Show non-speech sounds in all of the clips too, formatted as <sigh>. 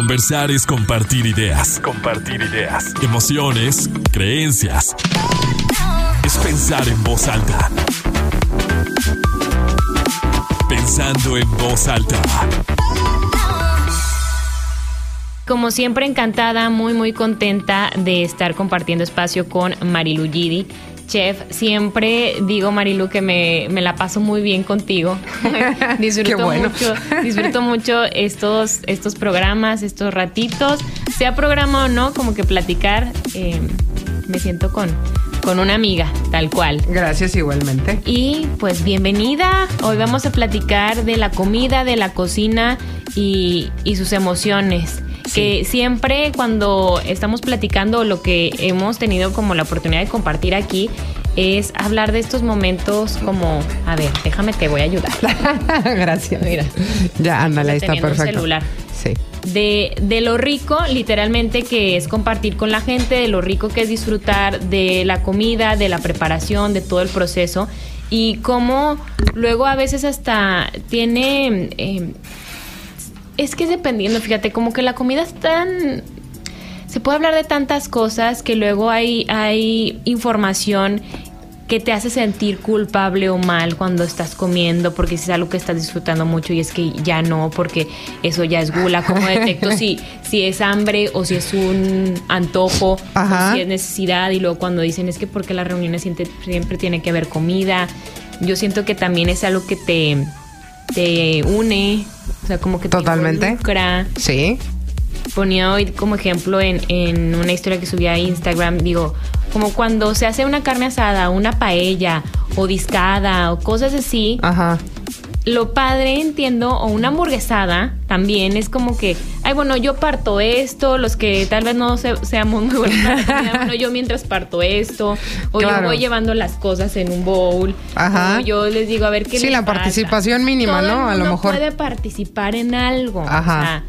Conversar es compartir ideas. Compartir ideas. Emociones, creencias. Es pensar en voz alta. Pensando en voz alta. Como siempre, encantada, muy, muy contenta de estar compartiendo espacio con Marilu Gidi. Chef, siempre digo, Marilu, que me, me la paso muy bien contigo. <laughs> disfruto, Qué bueno. mucho, disfruto mucho estos, estos programas, estos ratitos. Sea programa o no, como que platicar, eh, me siento con, con una amiga, tal cual. Gracias igualmente. Y pues bienvenida. Hoy vamos a platicar de la comida, de la cocina y, y sus emociones. Que siempre cuando estamos platicando lo que hemos tenido como la oportunidad de compartir aquí es hablar de estos momentos como, a ver, déjame te voy a ayudar. <laughs> Gracias. Mira. Ya, ándale, está perfecto. celular. Sí. De, de lo rico, literalmente, que es compartir con la gente, de lo rico que es disfrutar de la comida, de la preparación, de todo el proceso. Y cómo luego a veces hasta tiene... eh, es que es dependiendo, fíjate, como que la comida es tan... Se puede hablar de tantas cosas que luego hay, hay información que te hace sentir culpable o mal cuando estás comiendo porque si es algo que estás disfrutando mucho y es que ya no porque eso ya es gula como detecto si si es hambre o si es un antojo o si es necesidad y luego cuando dicen es que porque las reuniones siempre, siempre tiene que haber comida yo siento que también es algo que te te une o sea como que te Totalmente. involucra Sí. ponía hoy como ejemplo en, en una historia que subí a Instagram, digo, como cuando se hace una carne asada, una paella o discada o cosas así, Ajá. lo padre entiendo, o una hamburguesada también es como que, ay, bueno, yo parto esto, los que tal vez no se- seamos muy buenos <laughs> bueno, yo mientras parto esto, o Claro. yo voy llevando las cosas en un bowl, Ajá. o yo les digo, a ver qué Sí, les la participación mínima, Todo ¿no? el A lo mejor. puede participar en algo, Ajá. o sea,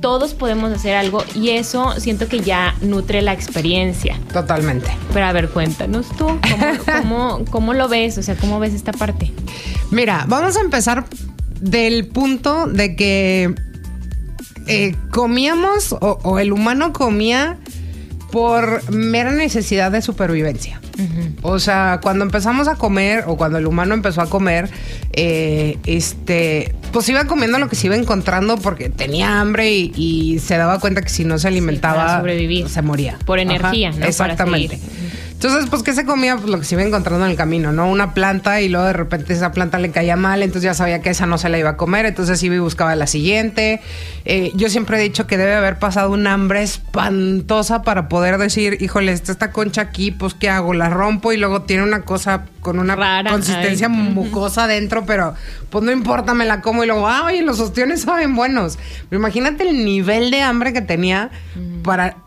todos podemos hacer algo y eso siento que ya nutre la experiencia. Totalmente. Pero a ver, cuéntanos tú, ¿cómo, <laughs> cómo, cómo lo ves? O sea, ¿cómo ves esta parte? Mira, vamos a empezar del punto de que eh, comíamos o, o el humano comía por mera necesidad de supervivencia. O sea, cuando empezamos a comer o cuando el humano empezó a comer, eh, este, pues iba comiendo lo que se iba encontrando porque tenía hambre y, y se daba cuenta que si no se alimentaba, para sobrevivir. se moría. Por energía, ¿no? Para Exactamente. Entonces, pues, ¿qué se comía? Pues lo que se iba encontrando en el camino, ¿no? Una planta y luego de repente esa planta le caía mal, entonces ya sabía que esa no se la iba a comer, entonces iba y buscaba la siguiente. Eh, yo siempre he dicho que debe haber pasado un hambre espantosa para poder decir, híjole, está esta concha aquí, pues, ¿qué hago? La rompo y luego tiene una cosa con una Rara, consistencia ay. mucosa adentro, pero pues no importa, me la como y luego, ah, oye, los ostiones saben buenos. Pero imagínate el nivel de hambre que tenía para...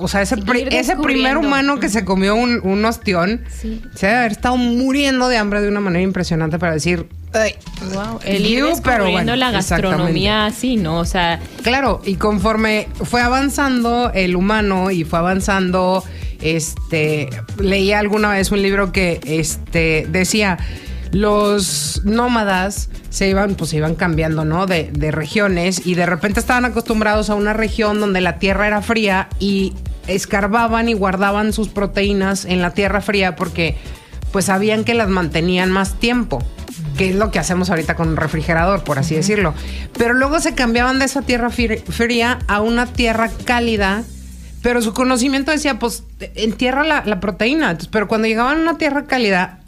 O sea, ese, pri- ese primer humano que se comió un, un ostión Sí. se debe haber estado muriendo de hambre de una manera impresionante para decir, "Ay, Wow, el ir you", descubriendo la gastronomía así, ¿no? O sea, Claro, y conforme fue avanzando el humano y fue avanzando, este, leí alguna vez un libro que, este, decía, los nómadas se iban, pues se iban cambiando, ¿no? De, de regiones y de repente estaban acostumbrados a una región donde la tierra era fría y escarbaban y guardaban sus proteínas en la tierra fría porque pues sabían que las mantenían más tiempo que es lo que hacemos ahorita con un refrigerador, por así decirlo. Pero luego se cambiaban de esa tierra fría a una tierra cálida, pero su conocimiento decía, pues entierra la, la proteína. Entonces, pero cuando llegaban a una tierra cálida,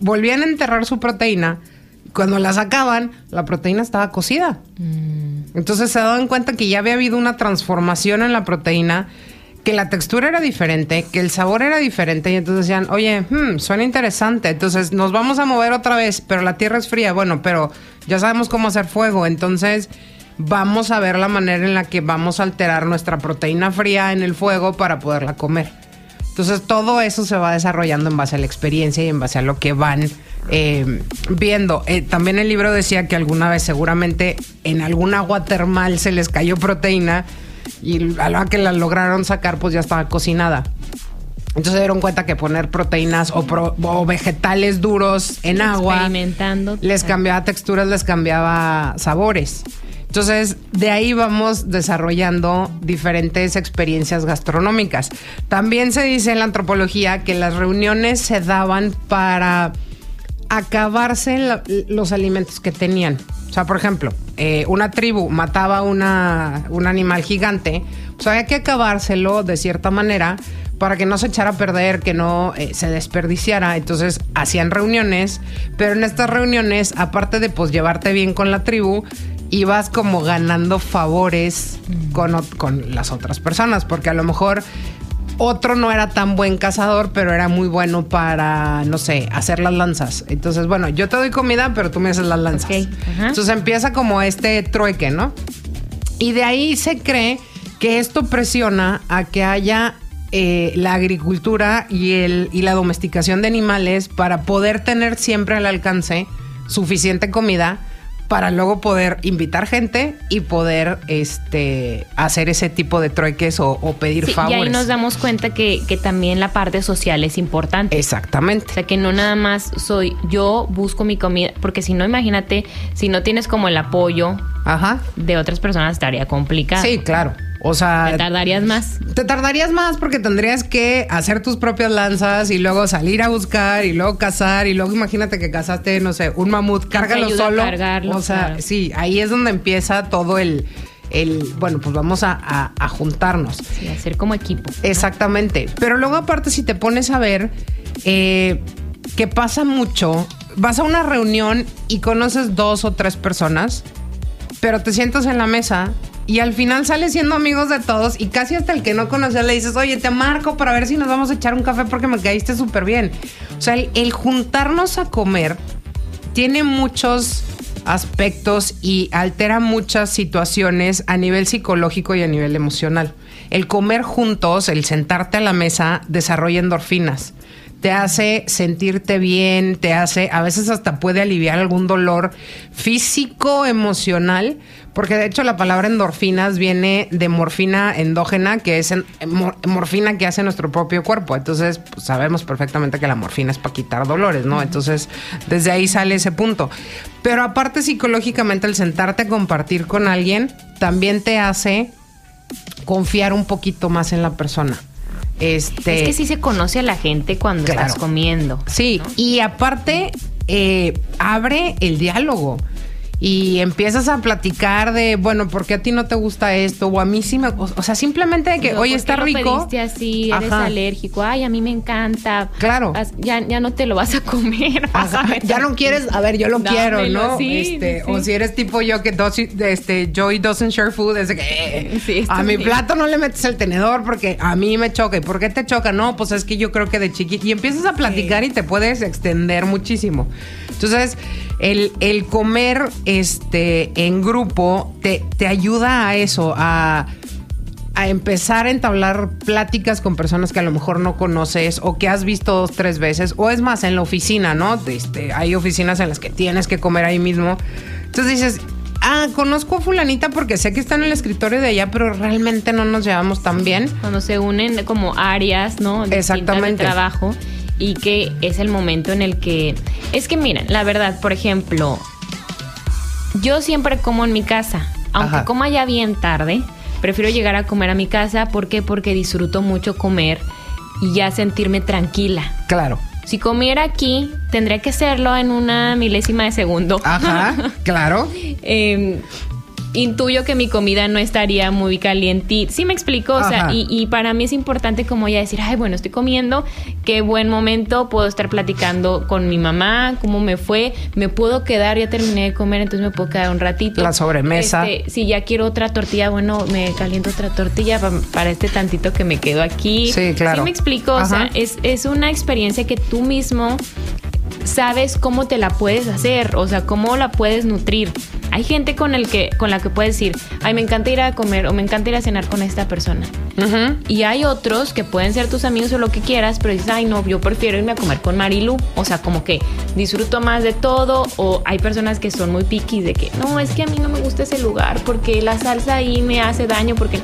volvían a enterrar su proteína. Cuando la sacaban, la proteína estaba cocida. Entonces se daban cuenta que ya había habido una transformación en la proteína, que la textura era diferente, que el sabor era diferente. Y entonces decían, oye, hmm, suena interesante. Entonces nos vamos a mover otra vez, pero la tierra es fría. Bueno, pero ya sabemos cómo hacer fuego. Entonces vamos a ver la manera en la que vamos a alterar nuestra proteína fría en el fuego para poderla comer. Entonces todo eso se va desarrollando en base a la experiencia y en base a lo que van eh, viendo. Eh, también el libro decía que alguna vez seguramente en algún agua termal se les cayó proteína y a la que la lograron sacar pues ya estaba cocinada. Entonces se dieron cuenta que poner proteínas o, pro- o vegetales duros en agua experimentando. les cambiaba texturas, les cambiaba sabores. Entonces, de ahí vamos desarrollando diferentes experiencias gastronómicas. También se dice en la antropología que las reuniones se daban para acabarse los alimentos que tenían. O sea, por ejemplo, eh, una tribu mataba una, un animal gigante, pues había que acabárselo de cierta manera para que no se echara a perder, que no eh, se desperdiciara. Entonces hacían reuniones, pero en estas reuniones, aparte de pues llevarte bien con la tribu, ibas como ganando favores con, con las otras personas, porque a lo mejor otro no era tan buen cazador, pero era muy bueno para, no sé, hacer las lanzas. Entonces, bueno, yo te doy comida, pero tú me haces las lanzas. Entonces empieza como este trueque, ¿no? Y de ahí se cree que esto presiona a que haya eh, la agricultura y, el, y la domesticación de animales para poder tener siempre al alcance suficiente comida para luego poder invitar gente y poder este hacer ese tipo de trueques o, o pedir Sí, y favores. ahí nos damos cuenta que, que también la parte social es importante. Exactamente. O sea, que no nada más soy yo busco mi comida, porque si no, imagínate, si no tienes como el apoyo Ajá. de otras personas, estaría complicado. Sí, claro. O sea, Te tardarías más. Te tardarías más porque tendrías que hacer tus propias lanzas y luego salir a buscar y luego cazar y luego imagínate que cazaste, no sé, un mamut, cárgalo solo. cargarlo, o sea, claro. sí, ahí es donde empieza todo el, el bueno, pues vamos a, a- a juntarnos. Sí, hacer como equipo. Exactamente. Pero luego aparte si te pones a ver eh, que pasa mucho, vas a una reunión y conoces dos o tres personas, pero te sientas en la mesa y al final sales siendo amigos de todos y casi hasta el que no conoces le dices, oye, te marco para ver si nos vamos a echar un café porque me caíste súper bien. O sea, el, el juntarnos a comer tiene muchos aspectos y altera muchas situaciones a nivel psicológico y a nivel emocional. El comer juntos, el sentarte a la mesa, desarrolla endorfinas. Te hace sentirte bien, te hace, a veces hasta puede aliviar algún dolor físico, emocional, porque de hecho la palabra endorfinas viene de morfina endógena, que es en- mor- morfina que hace nuestro propio cuerpo. Entonces, pues, sabemos perfectamente que la morfina es para quitar dolores, ¿no? Entonces, desde ahí sale ese punto. Pero aparte psicológicamente el sentarte a compartir con alguien también te hace confiar un poquito más en la persona. Este, Es que sí se conoce a la gente cuando Claro. estás comiendo. Sí, y aparte eh, abre el diálogo. Y empiezas a platicar de, bueno, ¿por qué a ti no te gusta esto? O a mí sí me... O, o sea, simplemente de que, Digo, oye, ¿por está lo rico. pediste así, eres Ajá. alérgico. Ay, a mí me encanta. Claro. Ya, ya no te lo vas a comer. <laughs> vas a <laughs> ya no quieres, a ver, yo lo quiero, ¿no? sí, este, sí. O si eres tipo yo que dos, este, Joy doesn't share food, es de que eh, <laughs> Sí, a mi bien. plato no le metes el tenedor porque a mí me choca. ¿Y por qué te choca? No, pues es que yo creo que de chiquito. Y empiezas a platicar y te puedes extender muchísimo. Entonces, el, el comer este, en grupo te, te ayuda a eso, a a empezar a entablar pláticas con personas que a lo mejor no conoces o que has visto dos, tres veces, o es más, en la oficina, ¿no? Este, hay oficinas en las que tienes que comer ahí mismo. Entonces dices, ah, conozco a fulanita porque sé que está en el escritorio de allá, pero realmente no nos llevamos tan bien. Cuando se unen como áreas, ¿no? Exactamente. De trabajo y que es el momento en el que... Es que miren, la verdad, por ejemplo, yo siempre como en mi casa, aunque Ajá. coma ya bien tarde, prefiero llegar a comer a mi casa. ¿Por qué? Porque disfruto mucho comer y ya sentirme tranquila. Claro. Si comiera aquí, tendría que hacerlo en una milésima de segundo. Ajá, <laughs> claro. Eh, intuyo que mi comida no estaría muy caliente. Sí me explico, o sea, y, y para mí es importante como ya decir, ay, bueno, estoy comiendo, qué buen momento, puedo estar platicando con mi mamá, cómo me fue, me puedo quedar, ya terminé de comer, entonces me puedo quedar un ratito. La sobremesa. Este, si ya quiero otra tortilla, bueno, me caliento otra tortilla pa- para este tantito que me quedo aquí. Sí, claro. Sí me explico, o sea, es, es una experiencia que tú mismo sabes cómo te la puedes hacer, o sea, cómo la puedes nutrir. Hay gente con el que con la que puedes decir, "Ay, me encanta ir a comer o me encanta ir a cenar con esta persona." Y hay otros que pueden ser tus amigos o lo que quieras, pero dices, "Ay, no, yo prefiero irme a comer con Marilu." O sea, como que disfruto más de todo o hay personas que son muy piquis de que, "No, es que a mí no me gusta ese lugar porque la salsa ahí me hace daño porque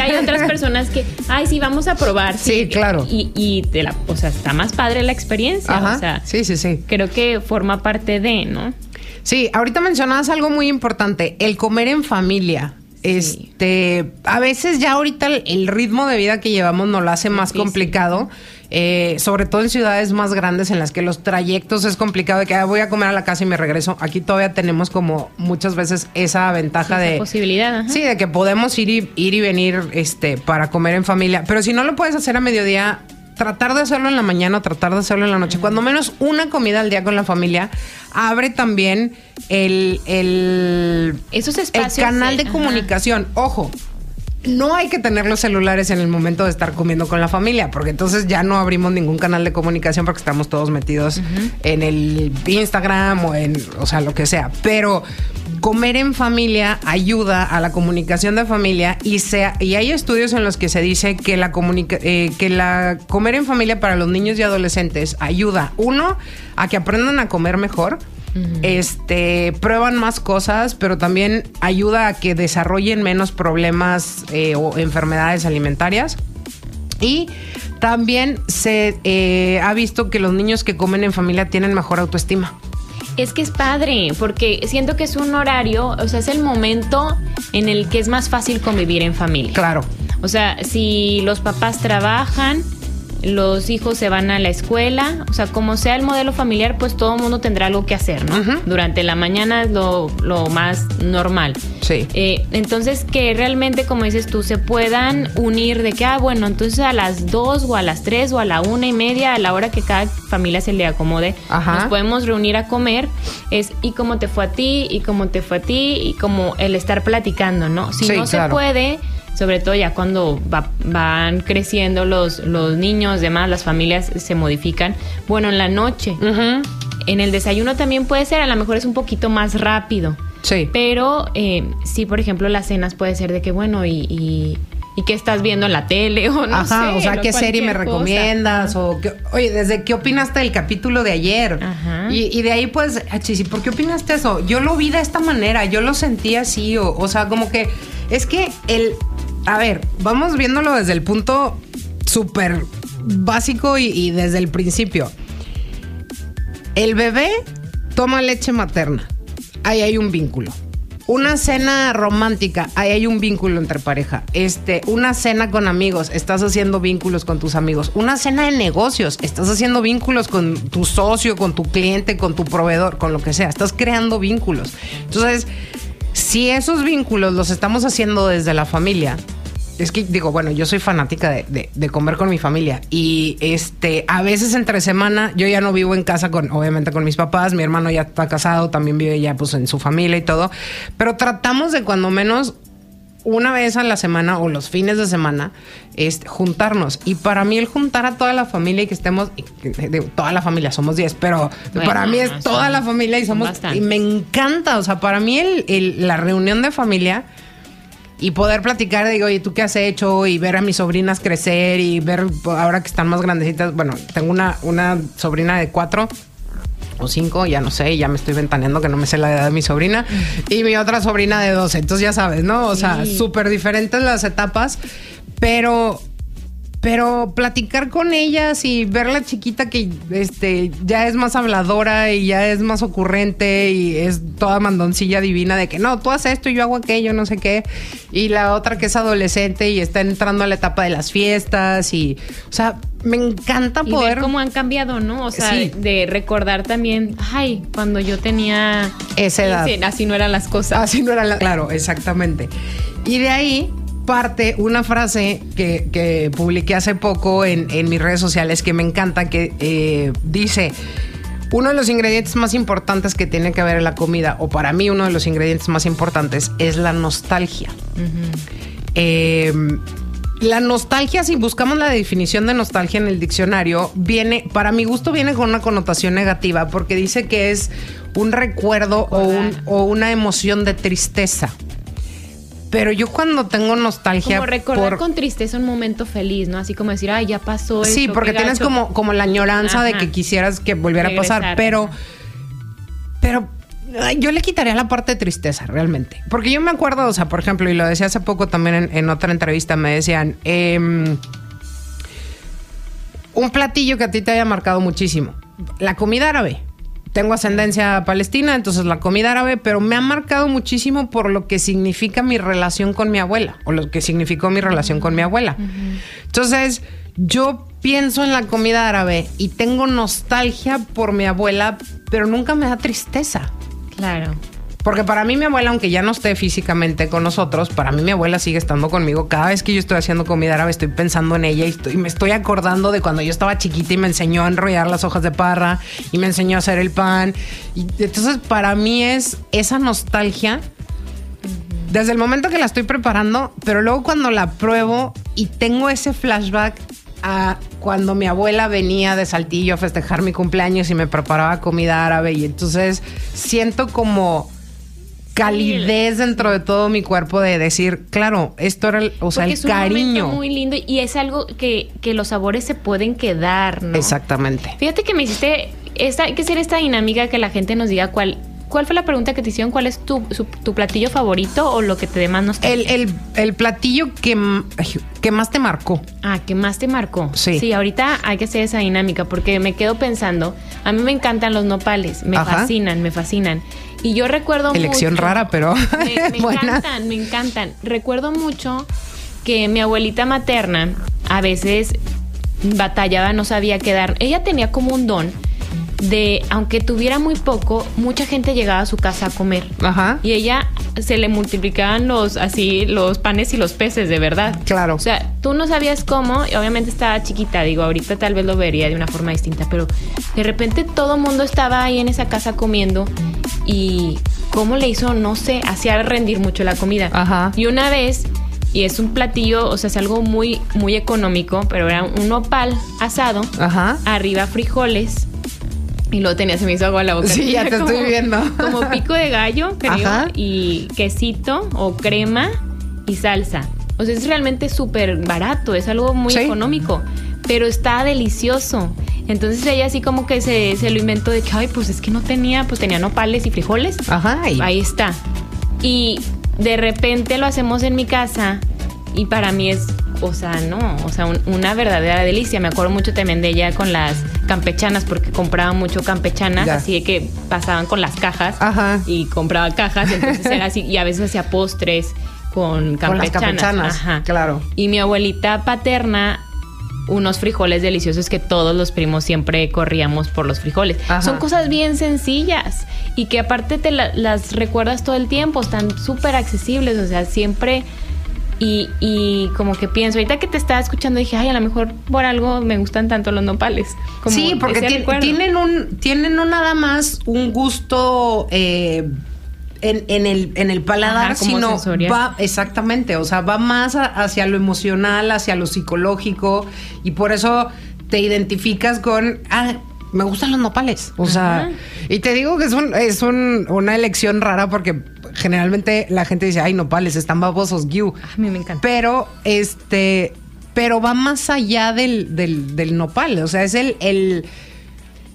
hay otras <laughs> personas que, "Ay, sí, vamos a probar." Sí, claro. Y, y te la, o sea, está más padre la experiencia, Ajá. o sea, sí, sí, sí. creo que forma parte de, ¿no? Sí, ahorita mencionabas algo muy importante, el comer en familia. Este, a veces ya ahorita el, el ritmo de vida que llevamos nos lo hace más Difícil. complicado. eh, sobre todo en ciudades más grandes en las que los trayectos es complicado de que ah, voy a comer a la casa y me regreso. Aquí todavía tenemos como muchas veces esa ventaja Esa de posibilidad. ajá. Sí, de que podemos ir y, ir y venir este, para comer en familia. Pero si no lo puedes hacer a mediodía, tratar de hacerlo en la mañana tratar de hacerlo en la noche. Cuando menos una comida al día con la familia, abre también el, el, Esos el espacios. canal de comunicación. Ojo. No hay que tener los celulares en el momento de estar comiendo con la familia, porque entonces ya no abrimos ningún canal de comunicación porque estamos todos metidos en el Instagram o en, o sea, lo que sea. Pero comer en familia ayuda a la comunicación de familia y sea y hay estudios en los que se dice que la comunica- eh, que la comer en familia para los niños y adolescentes ayuda uno a que aprendan a comer mejor este prueban más cosas pero también ayuda a que desarrollen menos problemas eh, o enfermedades alimentarias. Y también se eh, ha visto que los niños que comen en familia tienen mejor autoestima Es que es padre, porque siento que es un horario, o sea, es el momento en el que es más fácil convivir en familia. claro O sea, si los papás trabajan, los hijos se van a la escuela, o sea, como sea el modelo familiar, pues todo el mundo tendrá algo que hacer, ¿no? Durante la mañana es lo, lo más normal. sí Eh, entonces, que realmente, como dices tú, se puedan unir de que, ah, bueno, entonces a las dos o a las tres o a la una y media, a la hora que cada familia se le acomode, Ajá. nos podemos reunir a comer. Es, y cómo te fue a ti, y cómo te fue a ti, y como el estar platicando, ¿no? Si Sí, no claro. se puede, sobre todo ya cuando va- van creciendo los, los niños, demás, las familias se modifican. Bueno, en la noche, en el desayuno también puede ser, a lo mejor es un poquito más rápido. sí Pero eh, sí, por ejemplo, las cenas puede ser de que, bueno, y, y, ¿y qué estás viendo en la tele o no Ajá, sé, o sea, ¿qué serie me cosa. recomiendas? O qué- oye, ¿desde qué opinaste del capítulo de ayer? Ajá. Y, y de ahí, pues, ah, Chis, ¿y por qué opinaste eso? Yo lo vi de esta manera, yo lo sentí así, o, o sea, como que es que el. A ver, vamos viéndolo desde el punto súper básico y, desde el principio. El bebé toma leche materna. Ahí hay un vínculo. Una cena romántica, ahí hay un vínculo entre pareja. Este, una cena con amigos, estás haciendo vínculos con tus amigos. Una cena de negocios, estás haciendo vínculos con tu socio, con tu cliente, con tu proveedor, con lo que sea. Estás creando vínculos. Entonces, si esos vínculos los estamos haciendo desde la familia, es que digo, bueno, yo soy fanática de, de- de comer con mi familia y este, a veces entre semana yo ya no vivo en casa con, obviamente con mis papás, mi hermano ya está casado, también vive ya pues en su familia y todo, pero tratamos de cuando menos una vez a la semana o los fines de semana este, juntarnos. Y para mí el juntar a toda la familia y que estemos, digo, toda la familia, somos 10, pero Bueno, para mí es toda la familia y somos... Y me encanta, o sea, para mí el- el- la reunión de familia y poder platicar, digo, oye, ¿tú qué has hecho? Y ver a mis sobrinas crecer y ver ahora que están más grandecitas. Bueno, tengo una, una sobrina de cuatro o cinco, ya no sé, ya me estoy ventaneando que no me sé la edad de mi sobrina. Y mi otra sobrina de 12. Entonces ya sabes, ¿no? O sea, Sí. súper diferentes las etapas, pero... Pero platicar con ellas y ver la chiquita que este ya es más habladora y ya es más ocurrente y es toda mandoncilla divina de que no, tú haces esto y yo hago aquello, no sé qué. Y la otra que es adolescente y está entrando a la etapa de las fiestas y, o sea, me encanta Y poder ver cómo han cambiado, ¿no? O sea, Sí. de recordar también, ay, cuando yo tenía Esa edad. 15, así no eran las cosas. Así no era la. Claro, exactamente. Y de ahí parte una frase que, que publiqué hace poco en, en mis redes sociales que me encanta, que eh, dice. Uno de los ingredientes más importantes que tiene que haber en la comida, o para mí uno de los ingredientes más importantes, es la nostalgia. Eh, la nostalgia, si buscamos la definición de nostalgia en el diccionario, viene, para mi gusto, viene con una connotación negativa porque dice que es un recuerdo o, un- o una emoción de tristeza. Pero yo cuando tengo nostalgia Como recordar por- con tristeza un momento feliz, ¿no? Así como decir, ay, ya pasó Sí, esto, porque tienes gacho". como, como la añoranza de que quisieras que volviera a pasar, pero, pero yo le quitaría la parte de tristeza, realmente. Porque yo me acuerdo, o sea, por ejemplo, y lo decía hace poco también en, en otra entrevista, me decían, em, un platillo que a ti te haya marcado muchísimo, la comida árabe. Tengo ascendencia palestina, entonces la comida árabe, pero me ha marcado muchísimo por lo que significa mi relación con mi abuela, o lo que significó mi relación con mi abuela. Entonces, yo pienso en la comida árabe y tengo nostalgia por mi abuela, pero nunca me da tristeza. Claro. Porque para mí mi abuela, aunque ya no esté físicamente con nosotros, para mí mi abuela sigue estando conmigo. Cada vez que yo estoy haciendo comida árabe, estoy pensando en ella y, me estoy acordando de cuando yo estaba chiquita y me enseñó a enrollar las hojas de parra y me enseñó a hacer el pan. Y entonces para mí es esa nostalgia desde el momento que la estoy preparando, pero luego cuando la pruebo y tengo ese flashback a cuando mi abuela venía de Saltillo a festejar mi cumpleaños y me preparaba comida árabe y entonces siento como calidez dentro de todo mi cuerpo de decir, claro, esto era el, o sea, Porque el es un cariño. muy lindo y es algo que, que los sabores se pueden quedar, ¿no? Exactamente. Fíjate que me hiciste esta, hay que hacer esta dinámica que la gente nos diga cuál, cuál fue la pregunta que te hicieron, cuál es tu, su- tu platillo favorito o lo que te dé más nostalgia. El, el- el platillo que, que más te marcó. Ah, ¿qué más te marcó? Sí. Sí, ahorita hay que hacer esa dinámica porque me quedo pensando, a mí me encantan los nopales, me Ajá. fascinan, me fascinan. Y yo recuerdo Elección mucho- rara, pero Me, me <laughs> buena. encantan, me encantan. Recuerdo mucho que mi abuelita materna a veces batallaba, no sabía qué dar. Ella tenía como un don de, aunque tuviera muy poco, mucha gente llegaba a su casa a comer. Ajá. Y ella se le multiplicaban los así los panes y los peces, de verdad. Claro. O sea, tú no sabías cómo, y obviamente estaba chiquita, digo, ahorita tal vez lo vería de una forma distinta, pero de repente todo el mundo estaba ahí en esa casa comiendo y cómo le hizo, no sé, hacía rendir mucho la comida. Ajá. Y una vez, y es un platillo, o sea, es algo muy, muy económico, pero era un nopal asado, Ajá. arriba frijoles. Y luego tenía, se me hizo agua la boca. Sí, ya te estoy viendo. Como pico de gallo, creo, Ajá. y quesito o crema y salsa. O sea, es realmente súper barato, es algo muy Sí. económico, pero está delicioso. Entonces ella así como que se, se lo inventó de que, ay, pues es que no tenía, pues tenía nopales y frijoles. Ajá. y- Ahí está. Y de repente lo hacemos en mi casa y para mí es, o sea, no, o sea, un- una verdadera delicia. Me acuerdo mucho también de ella con las campechanas porque compraba mucho campechanas, Ya. así de que pasaban con las cajas Ajá. y compraba cajas, entonces era así y a veces hacía postres con campechanas. Con las campechanas, Ajá. claro. Y mi abuelita paterna unos frijoles deliciosos que todos los primos siempre corríamos por los frijoles. Ajá. Son cosas bien sencillas y que aparte te la- las recuerdas todo el tiempo, están súper accesibles, o sea, siempre... Y, y como que pienso, ahorita que te estaba escuchando dije, ay, a lo mejor por algo me gustan tanto los nopales. Como sí, porque recuerdo. tienen un, tienen no nada más un gusto eh, en, en el, en el paladar, Ajá, sino sensorial. va, exactamente, o sea, va más a- hacia lo emocional, hacia lo psicológico, y por eso te identificas con, ah, me gustan los nopales. O sea, Ajá. y te digo que es, un, es un- una elección rara porque generalmente la gente dice, ay, nopales, están babosos, guiu. A mí me encanta. Pero, este, pero va más allá del, del, del nopal. O sea, es el, el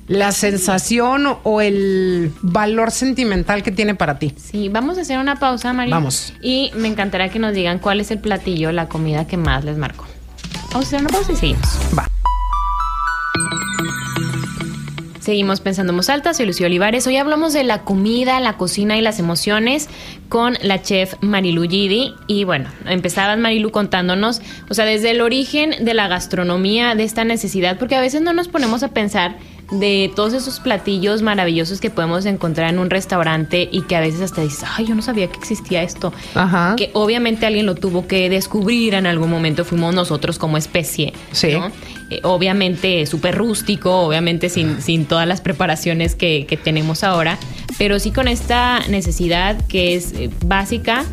la sensación o, el valor sentimental que tiene para ti. Sí, vamos a hacer una pausa, María. Vamos. Y me encantará que nos digan cuál es el platillo, la comida que más les marcó. Vamos a hacer una pausa y seguimos. Va. Seguimos pensando en alta, soy Lucía Olivares. Hoy hablamos de la comida, la cocina y las emociones con la chef Marilu Gidi. Y bueno, empezabas Marilu contándonos, o sea, desde el origen de la gastronomía, de esta necesidad, porque a veces no nos ponemos a pensar de todos esos platillos maravillosos que podemos encontrar en un restaurante y que a veces hasta dices, ay, yo no sabía que existía esto. Ajá. Que obviamente alguien lo tuvo que descubrir en algún momento, fuimos nosotros como especie. Sí. ¿no? Eh, obviamente súper rústico, obviamente sin, sin todas las preparaciones que, que tenemos ahora, pero sí con esta necesidad que es eh, básica.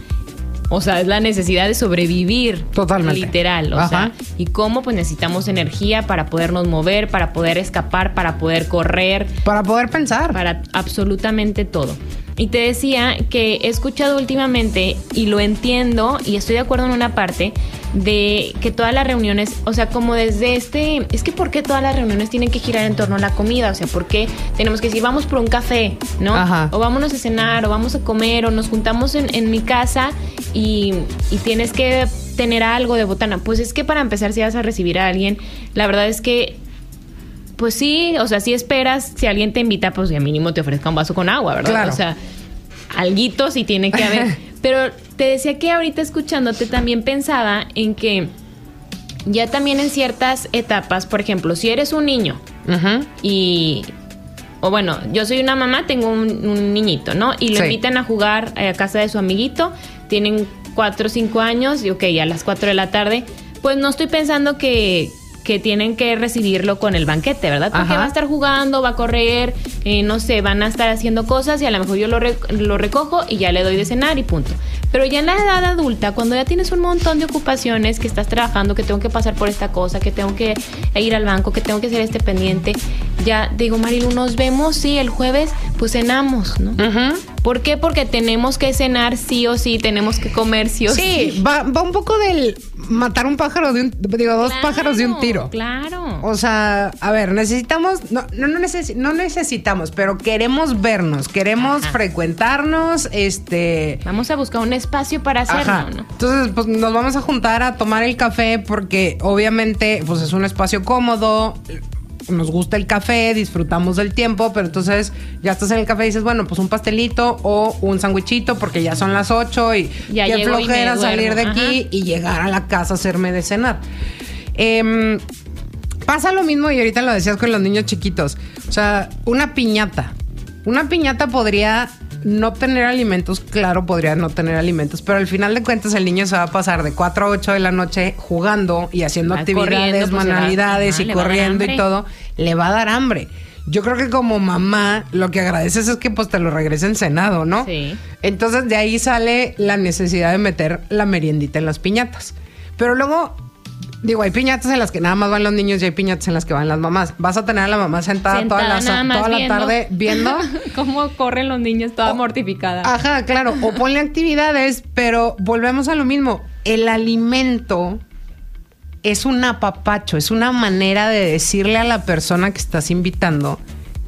O sea, es la necesidad de sobrevivir. Totalmente. Literal. O Ajá. sea, y cómo pues necesitamos energía para podernos mover, para poder escapar, para poder correr, Para poder pensar. para absolutamente todo. Y te decía que he escuchado últimamente y lo entiendo y estoy de acuerdo en una parte de que todas las reuniones, o sea, como desde este, es que ¿por qué todas las reuniones tienen que girar en torno a la comida? O sea, ¿por qué tenemos que decir vamos por un café, ¿no? Ajá. O vámonos a cenar, o vamos a comer, o nos juntamos en, en mi casa y, y tienes que tener algo de botana. Pues es que para empezar, si vas a recibir a alguien, la verdad es que pues sí, o sea, si esperas, si alguien te invita, pues ya mínimo te ofrezca un vaso con agua, ¿verdad? Claro. O sea, alguito sí tiene que haber. <laughs> Pero te decía que ahorita escuchándote también pensaba en que ya también en ciertas etapas, por ejemplo, si eres un niño y o bueno, yo soy una mamá, tengo un, un niñito, ¿no? Y lo Sí. invitan a jugar eh, a casa de su amiguito, tienen cuatro o cinco años, y ok, a las 4 de la tarde, pues no estoy pensando que, que tienen que recibirlo con el banquete, ¿verdad? Porque Ajá. va a estar jugando, va a correr, eh, no sé, van a estar haciendo cosas y a lo mejor yo lo, re- lo recojo y ya le doy de cenar y punto. Pero ya en la edad adulta, cuando ya tienes un montón de ocupaciones, que estás trabajando, que tengo que pasar por esta cosa, que tengo que ir al banco, que tengo que hacer este pendiente, ya digo, Marilu, nos vemos, sí, el jueves, pues cenamos, ¿no? ¿Por qué? Porque tenemos que cenar sí o sí, tenemos que comer sí o sí. Sí, va, va un poco del matar un pájaro de un, digo, dos Claro, pájaros de un tiro. Claro. O sea, a ver, necesitamos, no, no, no, necesi- no necesitamos, pero queremos vernos, queremos Ajá. frecuentarnos, este... Vamos a buscar un espacio para hacerlo, Ajá. ¿no? Entonces, pues nos vamos a juntar a tomar el café porque obviamente, pues es un espacio cómodo. Nos gusta el café, disfrutamos del tiempo, pero entonces ya estás en el café y dices, bueno, pues un pastelito o un sándwichito porque ya son las 8 y Ya qué llego y flojera salir de aquí Ajá. y llegar a la casa a hacerme de cenar. Em, pasa lo mismo y ahorita lo decías con los niños chiquitos. O sea, una piñata. Una piñata podría no tener alimentos, claro, podría no tener alimentos, pero al final de cuentas el niño se va a pasar de 4 a 8 de la noche jugando y haciendo Va actividades, pues, va- manualidades ajá, y corriendo y todo, le va a dar hambre. Yo creo que como mamá lo que agradeces es que pues te lo regresen cenado, ¿no? Sí. Entonces de ahí sale la necesidad de meter la meriendita en las piñatas. Pero luego, digo, hay piñatas en las que nada más van los niños y hay piñatas en las que van las mamás. Vas a tener a la mamá sentada, toda, la, toda viendo. tarde <laughs> viendo. Cómo corren los niños toda mortificada. Ajá, claro. O ponle actividades, pero volvemos a lo mismo. El alimento es un apapacho, es una manera de decirle a la persona que estás invitando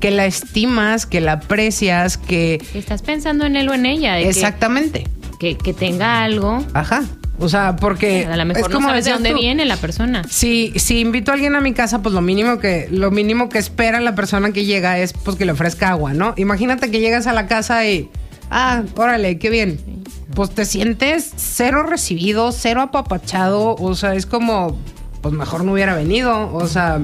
que la estimas, que la aprecias, que... Estás pensando en él o en ella. de que- Exactamente. Que, que tenga algo. Ajá. O sea, porque... A lo mejor es no como sabes de dónde tú. viene la persona. Si, si invito a alguien a mi casa, pues lo mínimo que lo mínimo que espera la persona que llega es pues que le ofrezca agua, ¿no? Imagínate que llegas a la casa y ah, órale, qué bien. Pues te sientes cero recibido, cero apapachado, o sea, es como pues mejor no hubiera venido, o sea,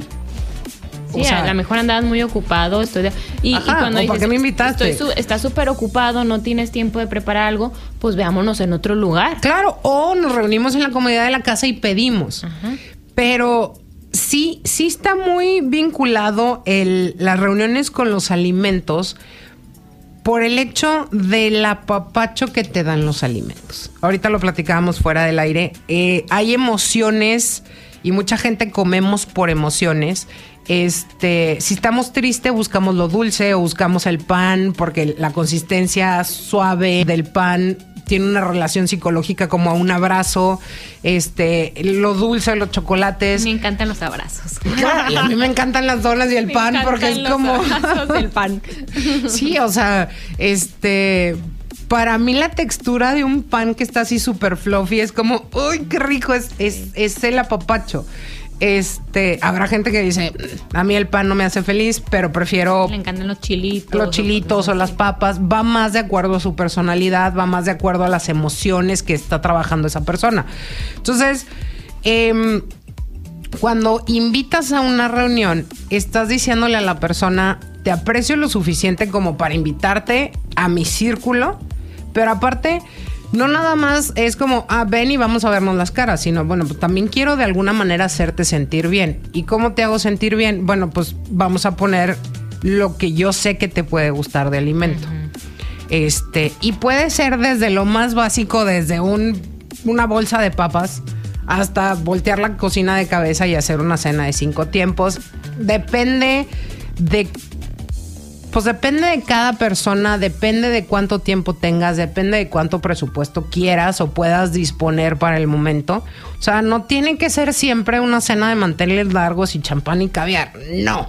Sí, o sea, a lo mejor andabas muy ocupado. Estoy de- y, cuando ¿o para dices, qué me invitaste? estoy estás súper ocupado, no tienes tiempo de preparar algo, pues veámonos en otro lugar. Claro, o nos reunimos en la comodidad de la casa y pedimos. Ajá. Pero sí, sí está muy vinculado el, las reuniones con los alimentos por el hecho del apapacho que te dan los alimentos. Ahorita lo platicábamos fuera del aire. Eh, hay emociones y mucha gente comemos por emociones. Este, si estamos tristes, buscamos lo dulce o buscamos el pan porque la consistencia suave del pan tiene una relación psicológica como a un abrazo. Este, lo dulce, los chocolates. Me encantan los abrazos. Y a mí me encantan las donas y el Me pan porque es como. abrazos del pan. <laughs> sí, o sea, este. Para mí la textura de un pan que está así súper fluffy es como, uy, qué rico es, es, es el apapacho. Este, habrá gente que dice, a mí el pan no me hace feliz, pero prefiero Le encantan los chilitos. los chilitos o las papas, va más de acuerdo a su personalidad, va más de acuerdo a las emociones que está trabajando esa persona. Entonces, em, cuando invitas a una reunión, estás diciéndole a la persona, te aprecio lo suficiente como para invitarte a mi círculo, pero aparte... No nada más es como, ah, ven y vamos a vernos las caras, sino, bueno, pues también quiero de alguna manera hacerte sentir bien. ¿Y cómo te hago sentir bien? Bueno, pues vamos a poner lo que yo sé que te puede gustar de alimento. Este, y puede ser desde lo más básico, desde un, una bolsa de papas, hasta voltear la cocina de cabeza y hacer una cena de cinco tiempos. Depende de pues depende de cada persona, depende de cuánto tiempo tengas, depende de cuánto presupuesto quieras o puedas disponer para el momento. O sea, no tiene que ser siempre una cena de manteles largos y champán y caviar. No.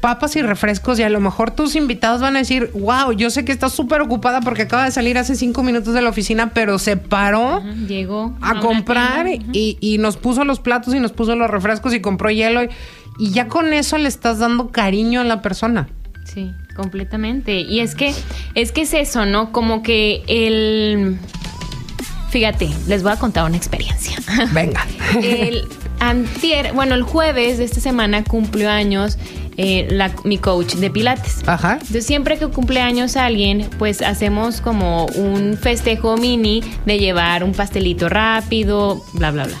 Papas y refrescos y a lo mejor tus invitados van a decir, wow, yo sé que estás súper ocupada porque acaba de salir hace cinco minutos de la oficina, pero se paró Ajá, Llegó a comprar y, y nos puso los platos y nos puso los refrescos y compró hielo. Y, y ya con eso le estás dando cariño a la persona. Sí, completamente. Y es que, es que es eso, ¿no? Como que el. Fíjate, les voy a contar una experiencia. <laughs> Venga. el antier, bueno, el jueves de esta semana cumplió años eh, la, mi coach de Pilates. Ajá. Entonces, siempre que cumple años alguien, pues hacemos como un festejo mini de llevar un pastelito rápido, bla, bla, bla.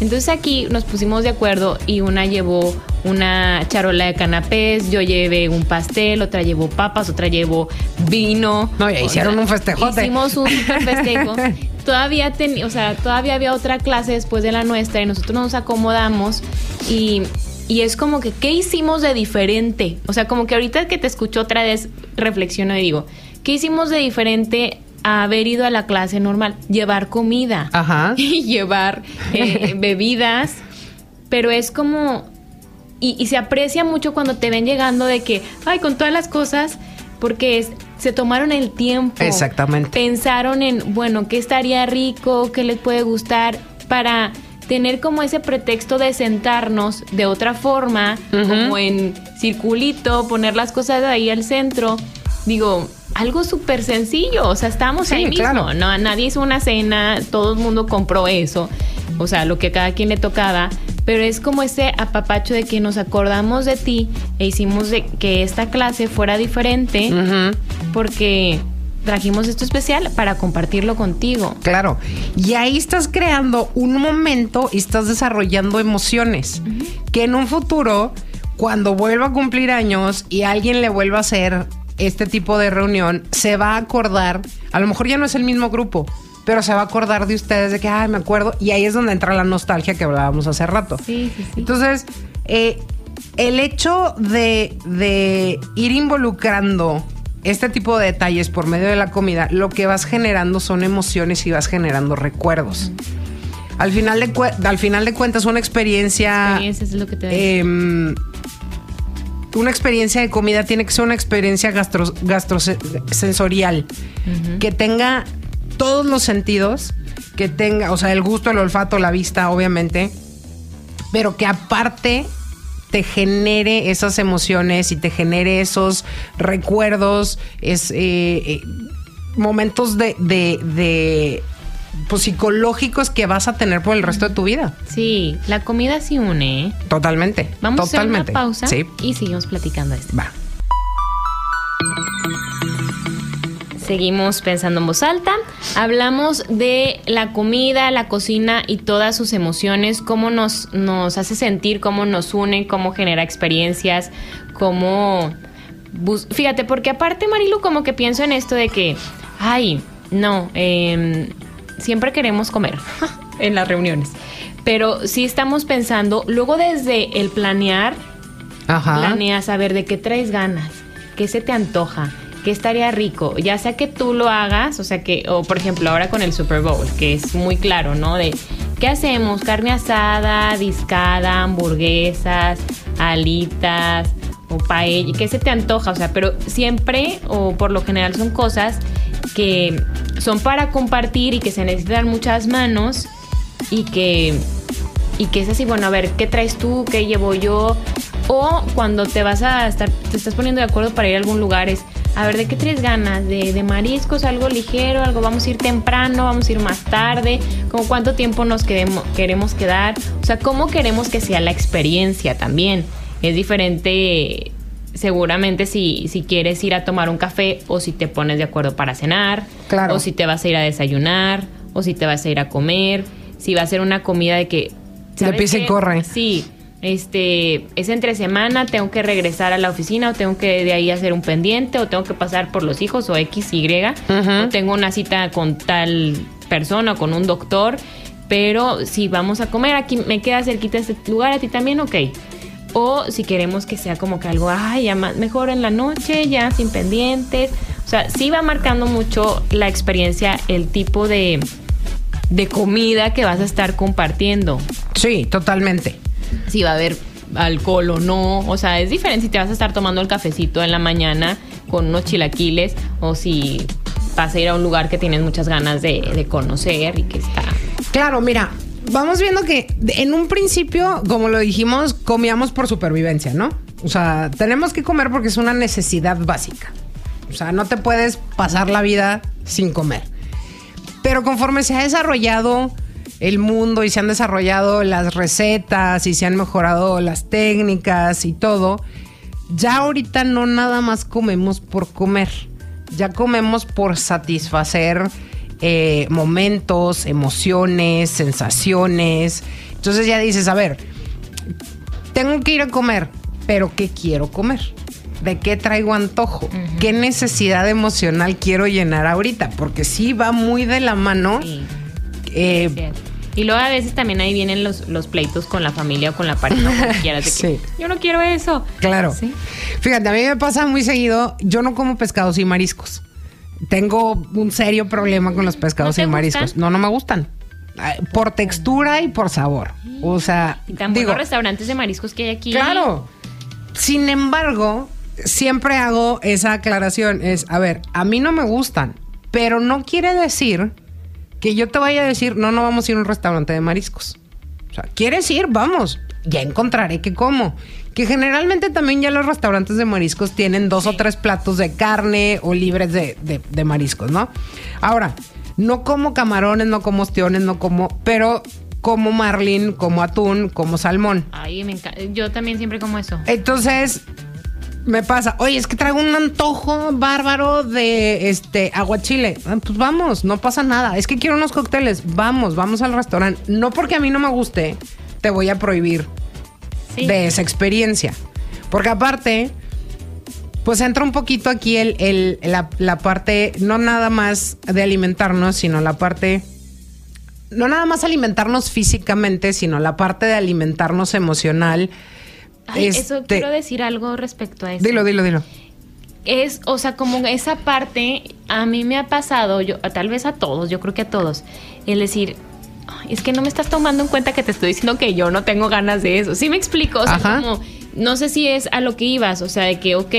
Entonces aquí nos pusimos de acuerdo y una llevó una charola de canapés, yo llevé un pastel, otra llevó papas, otra llevó vino. No, ya hicieron un festejote. Hicimos un super festejo. <laughs> todavía ten, o sea, todavía había otra clase después de la nuestra y nosotros nos acomodamos y, y es como que, ¿qué hicimos de diferente? O sea, como que ahorita que te escucho otra vez, reflexiono y digo, ¿qué hicimos de diferente a haber ido a la clase normal? Llevar comida Ajá. <laughs> y llevar eh, <laughs> bebidas, pero es como, y, y se aprecia mucho cuando te ven llegando de que, ay, con todas las cosas, porque es, se tomaron el tiempo. Exactamente. Pensaron en, bueno, qué estaría rico, qué les puede gustar, para tener como ese pretexto de sentarnos de otra forma, como en circulito, poner las cosas ahí al centro. Digo, algo súper sencillo, o sea, estamos Sí, ahí mismo, claro. no, nadie hizo una cena, todo el mundo compró eso, o sea, lo que cada quien le tocaba, pero es como ese apapacho de que nos acordamos de ti e hicimos de que esta clase fuera diferente porque trajimos esto especial para compartirlo contigo. Claro. Y ahí estás creando un momento y estás desarrollando emociones que en un futuro, cuando vuelva a cumplir años y alguien le vuelva a hacer este tipo de reunión, se va a acordar, a lo mejor ya no es el mismo grupo, pero se va a acordar de ustedes de que, ay, me acuerdo, y ahí es donde entra la nostalgia que hablábamos hace rato. Sí, sí, sí. Entonces, eh, el hecho de, de ir involucrando este tipo de detalles por medio de la comida, lo que vas generando son emociones y vas generando recuerdos. Al final de, al final de cuentas, una experiencia, Experiencias es lo que te em, una experiencia de comida tiene que ser una experiencia gastro, gastrosensorial que tenga todos los sentidos, que tenga, o sea, el gusto, el olfato, la vista, obviamente, pero que aparte te genere esas emociones y te genere esos recuerdos, es, eh, eh, momentos de, de, de, pues, psicológicos que vas a tener por el resto de tu vida. Sí, la comida sí une. ¿eh? Totalmente. Vamos totalmente. a hacer una pausa Sí. y seguimos platicando de esto. Va. Seguimos pensando en voz alta. Hablamos de la comida, la cocina y todas sus emociones, cómo nos, nos hace sentir, cómo nos une, cómo genera experiencias, cómo... Fíjate, porque aparte, Marilu, como que pienso en esto de que, ay, no, em, siempre queremos comer <laughs> en las reuniones. Pero sí estamos pensando, luego desde el planear, Ajá. planeas saber de qué traes ganas, qué se te antoja, qué estaría rico, ya sea que tú lo hagas, o sea que, o por ejemplo ahora con el Super Bowl, que es muy claro, ¿no? De qué hacemos, carne asada, discada, hamburguesas, alitas o paella, qué se te antoja, o sea, pero siempre o por lo general son cosas que son para compartir y que se necesitan muchas manos y que y que es así, bueno, a ver, ¿qué traes tú? ¿Qué llevo yo? O cuando te vas a estar, te estás poniendo de acuerdo para ir a algún lugar, es, a ver, ¿de qué traes ganas? ¿De, de mariscos, algo ligero, algo, vamos a ir temprano, vamos a ir más tarde? ¿Cómo cuánto tiempo nos queremos, queremos quedar? O sea, ¿cómo queremos que sea la experiencia también? Es diferente seguramente si, si quieres ir a tomar un café o si te pones de acuerdo para cenar, Claro. o si te vas a ir a desayunar, o si te vas a ir a comer, si va a ser una comida de que... De ¿sabes pisa y corre. Sí, este, es entre semana, tengo que regresar a la oficina o tengo que de ahí hacer un pendiente o tengo que pasar por los hijos o X, Y, o tengo una cita con tal persona o con un doctor, pero si vamos a comer, aquí me queda cerquita este lugar, a ti también, ok. O si queremos que sea como que algo, ay, ya más, mejor en la noche, ya sin pendientes. O sea, sí va marcando mucho la experiencia, el tipo de, de comida que vas a estar compartiendo Sí, totalmente. Si va a haber alcohol o no. O sea, es diferente si te vas a estar tomando el cafecito en la mañana con unos chilaquiles o si vas a ir a un lugar que tienes muchas ganas de, conocer y que está... Claro, mira, vamos viendo que en un principio, como lo dijimos, comíamos por supervivencia, ¿no? O sea, tenemos que comer porque es una necesidad básica. O sea, no te puedes pasar la vida sin comer. Pero conforme se ha desarrollado el mundo y se han desarrollado las recetas y se han mejorado las técnicas y todo, ya ahorita no nada más comemos por comer, ya comemos por satisfacer eh, momentos, emociones, sensaciones. Entonces ya dices, a ver, tengo que ir a comer, pero ¿qué quiero comer? ¿De qué traigo antojo? ¿Qué necesidad emocional quiero llenar ahorita? Porque sí va muy de la mano. Sí. eh. Y luego a veces también ahí vienen los, los pleitos con la familia o con la pareja. o como <laughs> quieras, de que, Sí. Yo no quiero eso. Claro. Sí. Fíjate, a mí me pasa muy seguido, yo no como pescados y mariscos. Tengo un serio problema con los pescados ¿No y mariscos. gustan? No, no me gustan. Por textura y por sabor. O sea, Y tan digo, buenos restaurantes de mariscos que hay aquí. claro. Sin embargo, siempre hago esa aclaración. Es, a ver, a mí no me gustan, pero no quiere decir que yo te vaya a decir, no, no vamos a ir a un restaurante de mariscos. O sea, ¿quieres ir? Vamos. Ya encontraré que como. Que generalmente también ya los restaurantes de mariscos tienen dos o tres platos de carne o libres de, de- de mariscos, ¿no? Ahora, no como camarones, no como ostiones, no como, pero como marlin, como atún, como salmón. Ay, me encanta. Yo también siempre como eso. Entonces, me pasa, oye, es que traigo un antojo bárbaro de este aguachile. Ah, Pues vamos, no pasa nada. Es que quiero unos cócteles. Vamos, vamos al restaurante. No porque a mí no me guste, te voy a prohibir Sí. de esa experiencia. Porque aparte, pues entra un poquito aquí el, el- la, la parte, no nada más de alimentarnos, sino la parte, no nada más alimentarnos físicamente, sino la parte de alimentarnos emocional. Ay, eso Este- quiero decir algo respecto a eso. Dilo, dilo, dilo. es, o sea, como esa parte, a mí me ha pasado, yo, tal vez a todos, yo creo que a todos, el decir, "Ay, es que no me estás tomando en cuenta que te estoy diciendo que yo no tengo ganas de eso. ¿Sí me explico? O sea, Ajá. como, no sé si es a lo que ibas, o sea, de que, ok,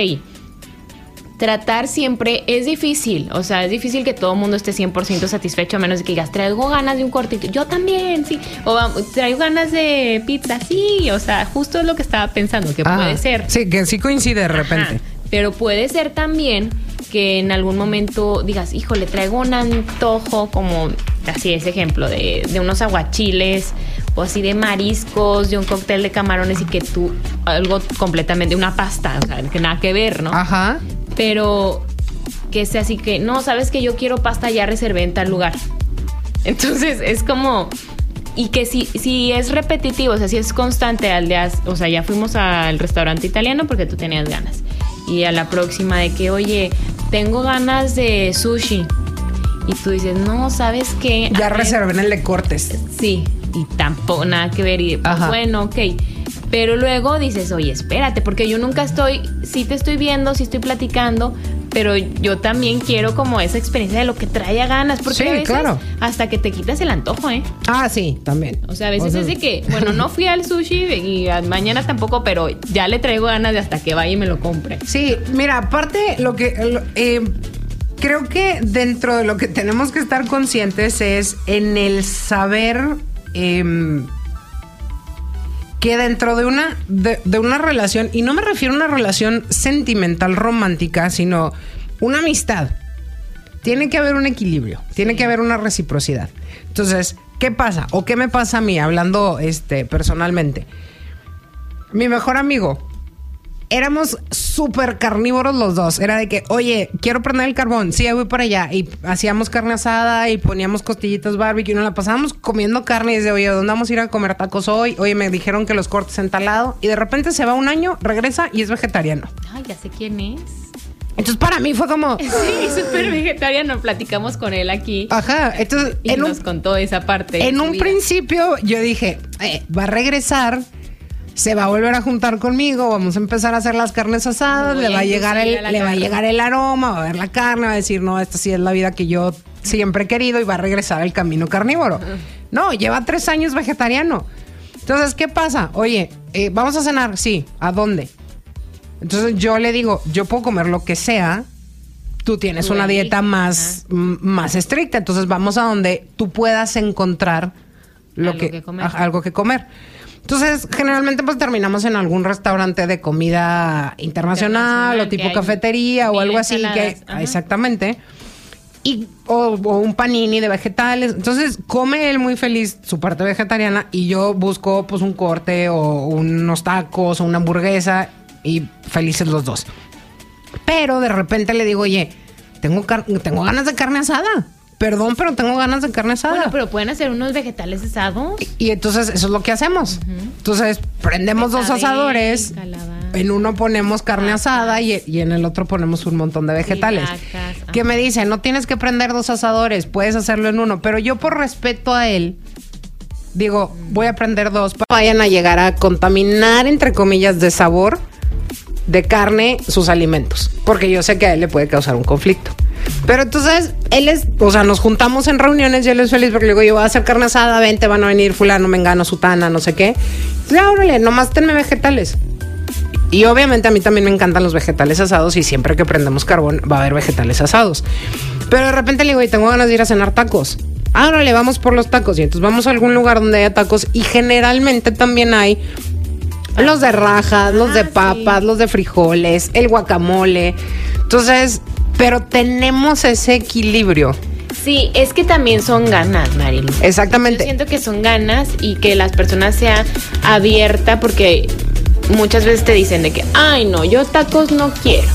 tratar siempre es difícil, o sea, es difícil que todo el mundo esté 100% satisfecho a menos de que digas, traigo ganas de un cortito, yo también, sí, o "Vamos, traigo ganas de pizza, sí, o sea, justo es lo que estaba pensando, que Ah, puede ser. Sí, que sí coincide de repente. Ajá. Pero puede ser también que en algún momento digas, híjole, traigo un antojo como, así ese ejemplo, de, de unos aguachiles o así de mariscos, de un cóctel de camarones y que tú, algo completamente, una pasta, o sea, que nada que ver, ¿no? Ajá. Pero que sea así que, no, sabes que yo quiero pasta, ya reservé en tal lugar. <laughs> Entonces es como... Y que si, si es repetitivo, o sea, si es constante al de, o sea, ya fuimos al restaurante italiano porque tú tenías ganas. Y a la próxima de que, oye, tengo ganas de sushi. Y tú dices, no, ¿sabes qué? Ya reservé en el de cortes. Sí, y tampoco nada que ver. Y pues, bueno, ok. Pero luego dices, oye, espérate, porque yo nunca estoy, sí te estoy viendo, sí estoy platicando, pero yo también quiero como esa experiencia de lo que trae a ganas, porque Sí, a veces claro. hasta que te quitas el antojo, ¿eh? Ah, sí, también. O sea, a veces sea, es de que, bueno, no fui al sushi y mañana tampoco, pero ya le traigo ganas de hasta que vaya y me lo compre. Sí, mira, aparte lo que lo- eh, creo que dentro de lo que tenemos que estar conscientes es en el saber em, que dentro de una de, de una relación y no me refiero a una relación sentimental romántica, sino una amistad. Tiene que haber un equilibrio, tiene que haber una reciprocidad. Entonces, ¿qué pasa? ¿O qué me pasa a mí hablando este personalmente? Mi mejor amigo éramos súper carnívoros los dos. Era de que, oye, quiero prender el carbón. Sí, voy para allá. Y hacíamos carne asada y poníamos costillitas barbecue. Y nos la pasábamos comiendo carne y desde, oye, ¿dónde vamos a ir a comer tacos hoy? Oye, me dijeron que los cortes en tal lado. Y de repente se va un año, regresa y es vegetariano. Ay, ya sé quién es. Entonces, para mí fue como... <laughs> Sí, súper vegetariano. Platicamos con él aquí. Ajá. Entonces, Y en nos un, contó esa parte. de en un principio yo dije, eh, va a regresar. Se va a volver a juntar conmigo, vamos a empezar a hacer las carnes asadas, le va a llegar el, va a llegar aroma, va a ver la carne, va a decir, no, esta sí es la vida que yo siempre he querido y va a regresar al camino carnívoro. No, lleva tres años vegetariano. Entonces, ¿qué pasa? Oye, eh, vamos a cenar, sí, ¿a dónde? Entonces yo le digo, yo puedo comer lo que sea, tú tienes una dieta más, más estricta, entonces vamos a donde tú puedas encontrar lo Algo que, que comer. ajá, algo que comer. Entonces, generalmente pues terminamos en algún restaurante de comida internacional, Internacional, o tipo cafetería o algo así que ajá. exactamente. Y, o, o un panini de vegetales. Entonces, come él muy feliz su parte vegetariana y yo busco pues un corte o unos tacos o una hamburguesa y felices los dos. Pero de repente le digo, oye, tengo, tengo ganas de carne asada. Perdón, pero tengo ganas de carne asada. Bueno, pero pueden hacer unos vegetales asados. Y entonces eso es lo que hacemos. Entonces prendemos dos asadores. En uno ponemos carne asada y, y en el otro ponemos un montón de vegetales. Que me dice, no tienes que prender dos asadores, puedes hacerlo en uno. Pero yo por respeto a él, digo, voy a prender dos. para que Vayan a llegar a contaminar, entre comillas, de sabor de carne sus alimentos. Porque yo sé que a él le puede causar un conflicto. Pero entonces, él es, o sea, nos juntamos en reuniones y él es feliz porque le digo, yo voy a hacer carne asada, vente, van a venir fulano, mengano, sutana, no sé qué. Ya, órale, nomás tenme vegetales. Y obviamente a mí también me encantan los vegetales asados y siempre que prendemos carbón va a haber vegetales asados. Pero de repente le digo, y tengo ganas de ir a cenar tacos. Ah, órale, vamos por los tacos. Y entonces vamos a algún lugar donde haya tacos y generalmente también hay los de rajas, los de Ah, sí. papas, los de frijoles, el guacamole. Entonces, pero tenemos ese equilibrio. Sí, es que también son ganas, Marilu. Yo Exactamente. siento que son ganas y que las personas sean abiertas porque muchas veces te dicen de que, ay, no, yo tacos no quiero.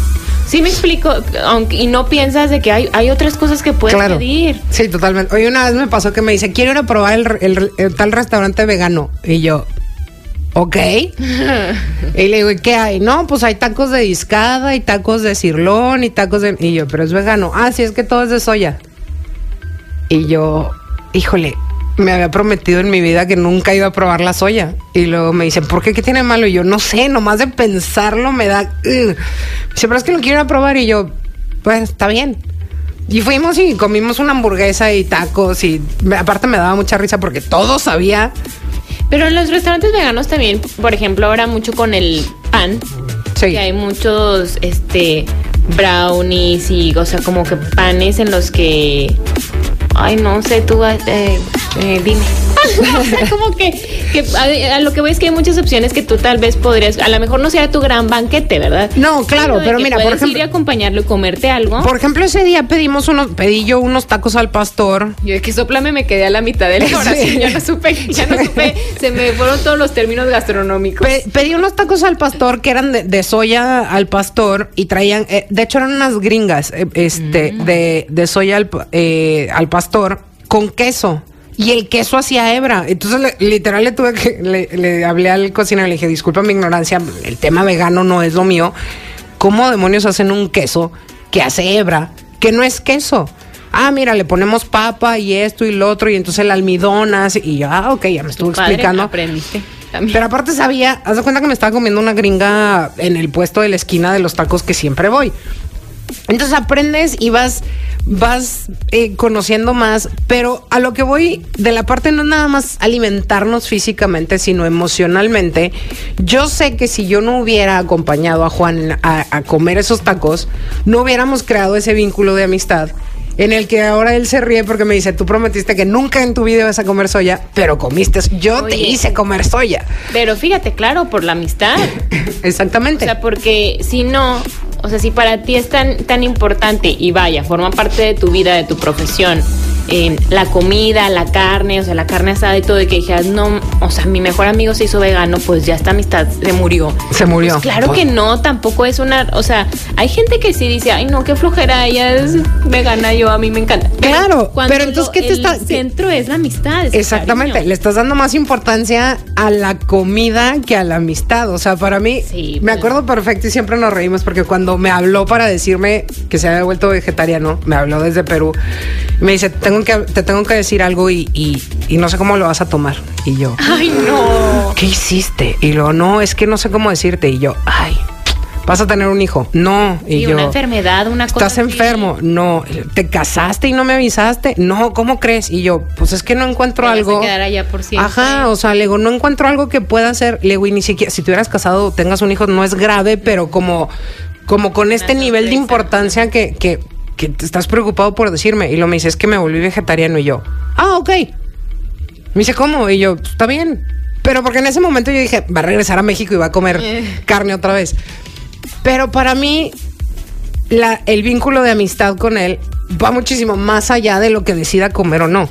Sí me explico, aunque, y no piensas de que hay, hay otras cosas que puedes Claro. pedir. Sí, totalmente. Hoy una vez me pasó que me dice, quiero ir a probar el, el- el tal restaurante vegano. Y yo, ok. y le digo, ¿y qué hay? No, pues hay tacos de discada, y tacos de cirlón, y tacos de... Y yo, pero es vegano. Ah, sí, es que todo es de soya. Y yo, híjole, me había prometido en mi vida que nunca iba a probar la soya. Y luego me dicen, ¿por qué? ¿Qué tiene malo? Y yo, no sé, nomás de pensarlo me da... ugh". Dice, pero es que lo quiero probar. Y yo, pues está bien. Y fuimos y comimos una hamburguesa y tacos y aparte me daba mucha risa porque todo sabía. Pero en los restaurantes veganos también, por ejemplo, ahora mucho con el pan, Sí. que hay muchos este brownies y, o sea, como que panes en los que ay, no sé, tú eh, eh, dime. <laughs> O sea, como que, que a, a lo que voy es que hay muchas opciones que tú tal vez podrías, a lo mejor no sea tu gran banquete, ¿verdad? No, claro, pero mira, por puedes ir ejemplo- y acompañarlo y comerte algo. Por ejemplo, ese día pedimos unos, pedí yo unos tacos al pastor. Yo de que soplame me quedé a la mitad de la <laughs> Sí. oración, ya no supe, ya no supe, se me fueron todos los términos gastronómicos. Pe- pedí unos tacos al pastor que eran de, de soya al pastor y traían, eh, de hecho eran unas gringas, eh, este, de, de soya al, eh, al pastor con queso. Y el queso hacía hebra. Entonces, le- literal, le tuve que. Le, le hablé al cocinero y le dije: Disculpa mi ignorancia, el tema vegano no es lo mío. ¿Cómo demonios hacen un queso que hace hebra, que no es queso? Ah, mira, le ponemos papa y esto y lo otro, y entonces el almidón hace. Y yo, ah, ok, ya me estuvo explicando. aprendiste también. Pero aparte sabía, haz de cuenta que me estaba comiendo una gringa en el puesto de la esquina de los tacos que siempre voy. Entonces aprendes y vas, vas eh, conociendo más, pero a lo que voy de la parte no nada más alimentarnos físicamente, sino emocionalmente. Yo sé que si yo no hubiera acompañado a Juan a, a comer esos tacos, no hubiéramos creado ese vínculo de amistad. En el que ahora él se ríe porque me dice, tú prometiste que nunca en tu vida vas a comer soya, pero comiste, yo te hice comer soya. Pero fíjate, claro, por la amistad. <laughs> O Exactamente. sea, porque si no, o sea, si para ti es tan, tan importante y vaya, forma parte de tu vida, de tu profesión, eh, la comida, la carne, o sea, la carne asada y todo, y que dijeras, no, o sea, mi mejor amigo se hizo vegano, pues ya esta amistad se murió. se murió. Pues claro que no, tampoco es una, o sea, hay gente que sí dice, ay no, qué flojera, ella es vegana, yo a mí me encanta. Claro, cuando pero entonces, ¿qué te el está- centro es la amistad. es el Exactamente, cariño. le estás dando más importancia a la comida que a la amistad. O sea, para mí, Sí, me pues. acuerdo perfecto y siempre nos reímos porque cuando me habló para decirme que se había vuelto vegetariano, me habló desde Perú, me dice, tengo que, te tengo que decir algo y, y- y no sé cómo lo vas a tomar. Y yo, Ay no. ¿qué hiciste? Y luego, no, es que no sé cómo decirte. Y yo, ay, vas a tener un hijo. No. Y Y yo, una enfermedad, una cosa. ¿Estás así. enfermo? No. ¿Te casaste y no me avisaste? No, ¿cómo crees? Y yo, pues es que no encuentro Te vas a algo. quedar allá por siempre. Ajá, o sea, le digo, no encuentro algo que pueda hacer. Le digo, y ni siquiera, si te hubieras casado tengas un hijo, no es grave, pero como, como con este nivel de importancia que, que, que te estás preocupado por decirme. Y lo me dice, es que me volví vegetariano y yo, ah, ok. Me dice, ¿cómo? Y yo, "Pues, está bien. Pero porque en ese momento yo dije, va a regresar a México y va a comer Eh. carne otra vez. Pero para mí, la- el vínculo de amistad con él va muchísimo más allá de lo que decida comer o no.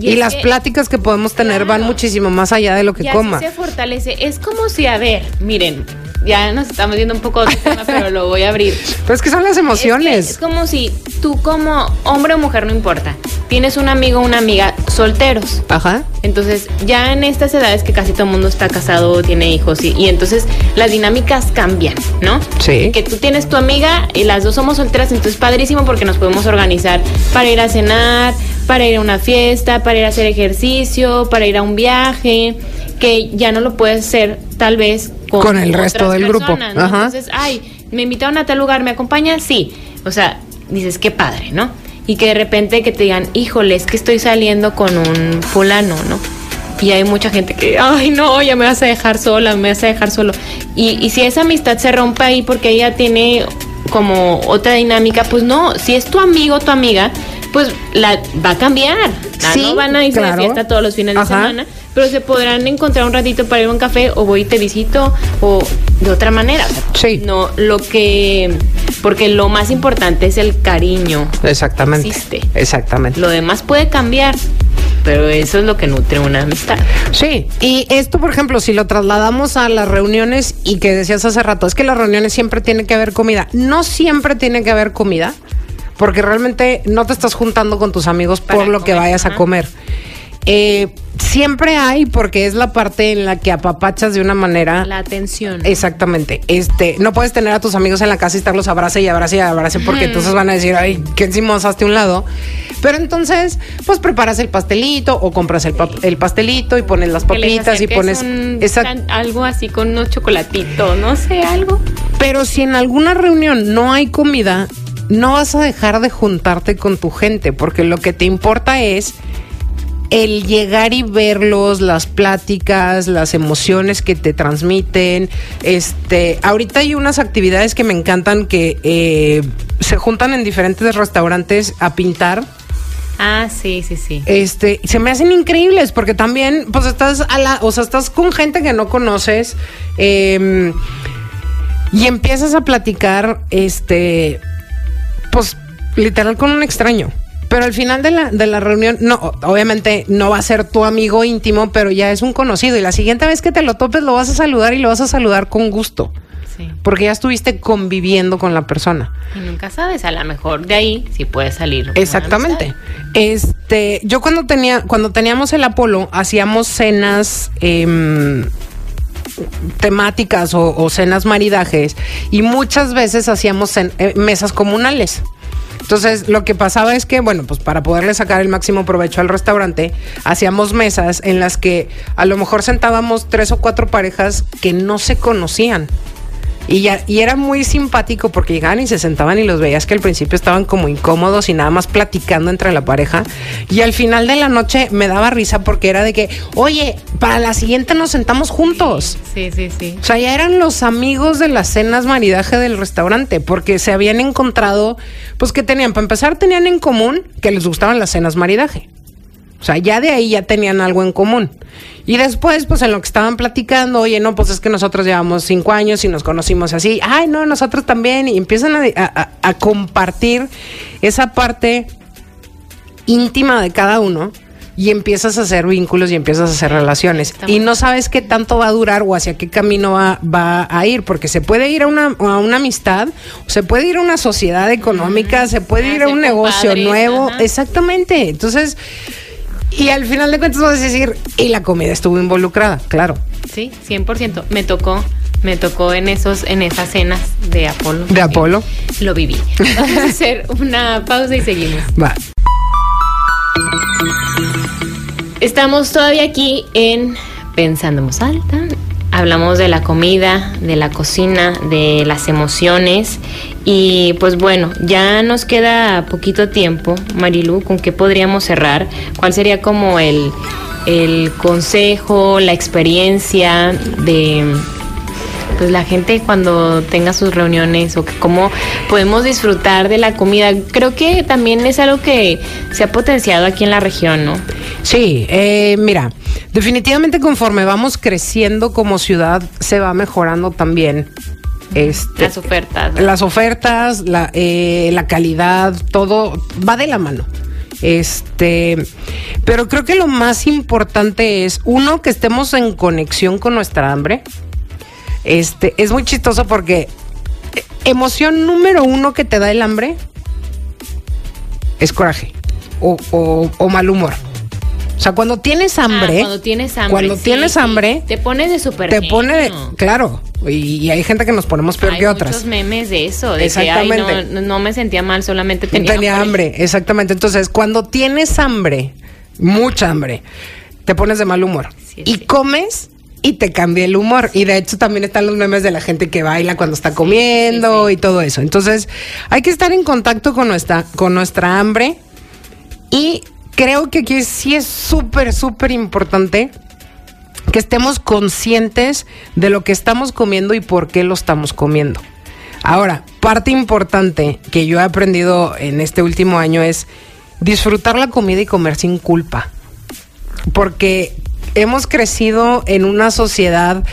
Y las que- pláticas que podemos tener van muchísimo más allá de lo que y coma. se fortalece. Es como si, a ver, miren, ya nos estamos yendo un poco de tema, pero lo voy a abrir. Pero es que son las Es, que emociones. es como si tú como hombre o mujer, no importa, tienes un amigo o una amiga solteros. Ajá. Entonces, ya en estas edades que casi todo el mundo está casado, tiene hijos, y, y entonces las dinámicas cambian, ¿no? Sí. Que tú tienes tu amiga y las dos somos solteras, entonces padrísimo porque nos podemos organizar para ir a cenar, para ir a una fiesta, para ir a hacer ejercicio, para ir a un viaje, que ya no lo puedes hacer tal vez con, Con el resto del grupo. ¿no? Entonces, ay, me invitaron a tal lugar, ¿me acompañas? Sí. O sea, dices, qué padre, ¿no? Y que de repente que te digan, híjole, es que estoy saliendo con un fulano, ¿no? Y hay mucha gente que, ay, no, ya me vas a dejar sola, me vas a dejar solo. Y, y si esa amistad se rompe ahí porque ella tiene como otra dinámica, pues no, si es tu amigo, tu amiga, pues la va a cambiar. Sí, no van a irse claro. de fiesta todos los fines de semana, pero se podrán encontrar un ratito para ir a un café o voy y te visito o de otra manera. O sea, Sí. No, lo que. Porque lo más importante es el cariño. Exactamente. Existe. Exactamente. Lo demás puede cambiar, pero eso es lo que nutre una amistad. Sí, y esto, por ejemplo, si lo trasladamos a las reuniones y que decías hace rato, es que las reuniones siempre tiene que haber comida. No siempre tiene que haber comida, porque realmente no te estás juntando con tus amigos Para por lo que vayas a comer. Eh, siempre hay, porque es la parte en la que apapachas de una manera. La atención. Exactamente. Este, no puedes tener a tus amigos en la casa y estarlos abrace y abrace y abrace porque entonces van a decir, ay, qué encima hazte un lado. Pero entonces, pues preparas el pastelito o compras el, pa- el pastelito y pones las papitas y pones un algo así con unos chocolatitos, no sé, algo. Pero si en alguna reunión no hay comida, no vas a dejar de juntarte con tu gente, porque lo que te importa es el llegar y verlos, las pláticas, las emociones que te transmiten. Este, ahorita hay unas actividades que me encantan que eh, se juntan en diferentes restaurantes a pintar. Ah, sí, sí, sí. Este, se me hacen increíbles porque también, pues estás a la, o sea, estás con gente que no conoces eh, y empiezas a platicar, este, pues literal con un extraño. Pero al final de la, de la reunión, no, obviamente no va a ser tu amigo íntimo, pero ya es un conocido. Y la siguiente vez que te lo topes, lo vas a saludar y lo vas a saludar con gusto. sí. Porque ya estuviste conviviendo con la persona. Y nunca sabes, a lo mejor de ahí sí puede salir. Exactamente. Este, yo cuando tenía, cuando teníamos el Apolo, hacíamos cenas em, temáticas o, o cenas maridajes y muchas veces hacíamos cen- eh, mesas comunales. Entonces, lo que pasaba es que, bueno, pues para poderle sacar el máximo provecho al restaurante, hacíamos mesas en las que a lo mejor sentábamos tres o cuatro parejas que no se conocían. Y, ya, y era muy simpático porque llegaban y se sentaban y los veías que al principio estaban como incómodos y nada más platicando entre la pareja. Y al final de la noche me daba risa porque era de que, oye, para la siguiente nos sentamos juntos. Sí, sí, sí. O sea, ya eran los amigos de las cenas maridaje del restaurante, porque se habían encontrado, pues que tenían, para empezar, tenían en común que les gustaban las cenas maridaje. O sea, ya de ahí ya tenían algo en común. Y después, pues en lo que estaban platicando, oye, no, pues es que nosotros llevamos cinco años y nos conocimos así. Ay, no, nosotros también. Y empiezan a, a- a compartir esa parte íntima de cada uno y empiezas a hacer vínculos y empiezas a hacer relaciones. Y no sabes qué tanto va a durar o hacia qué camino va, va a ir, porque se puede ir a una, a una amistad, se puede ir a una sociedad económica, se puede ir a un negocio nuevo. Exactamente. Entonces, y al final de cuentas vas a decir, y la comida estuvo involucrada, claro. Sí, 100%. Me tocó, me tocó en esos, en esas cenas de Apolo. De Apolo. Lo viví. <laughs> Vamos a hacer una pausa y seguimos. Va. Estamos todavía aquí en Pensando en Voz Alta. Hablamos de la comida, de la cocina, de las emociones. Y pues bueno, ya nos queda poquito tiempo, Marilu, ¿con qué podríamos cerrar? ¿Cuál sería como el, el consejo, la experiencia de pues la gente cuando tenga sus reuniones o que cómo podemos disfrutar de la comida. Creo que también es algo que se ha potenciado aquí en la región, ¿no? Sí, eh, mira, definitivamente conforme vamos creciendo como ciudad se va mejorando también. Este, Las ofertas. ¿no? las ofertas, la, eh, la calidad, todo va de la mano. Este, pero creo que lo más importante es, uno, que estemos en conexión con nuestra hambre. Este, es muy chistoso porque eh, emoción número uno que te da el hambre es coraje o, o- o mal humor. O sea, cuando tienes hambre, Ah, cuando tienes hambre. cuando sí, tienes sí. hambre, Te pone de super te pone, de- claro, y, y hay gente que nos ponemos peor Hay que otras. muchos memes de eso, de que Exactamente. ay, no, no me sentía mal, solamente tenía, Tenía, hambre, exactamente. Entonces, cuando tienes hambre, mucha hambre, te pones de mal humor. Sí, y comes y te cambia el humor. Y de hecho también están los memes de la gente que baila cuando está comiendo sí, sí. y todo eso. Entonces, hay que estar en contacto con nuestra, con nuestra hambre. Y creo que aquí sí es súper, súper importante que estemos conscientes de lo que estamos comiendo y por qué lo estamos comiendo. Ahora, parte importante que yo he aprendido en este último año es disfrutar la comida y comer sin culpa. Porque hemos crecido en una sociedad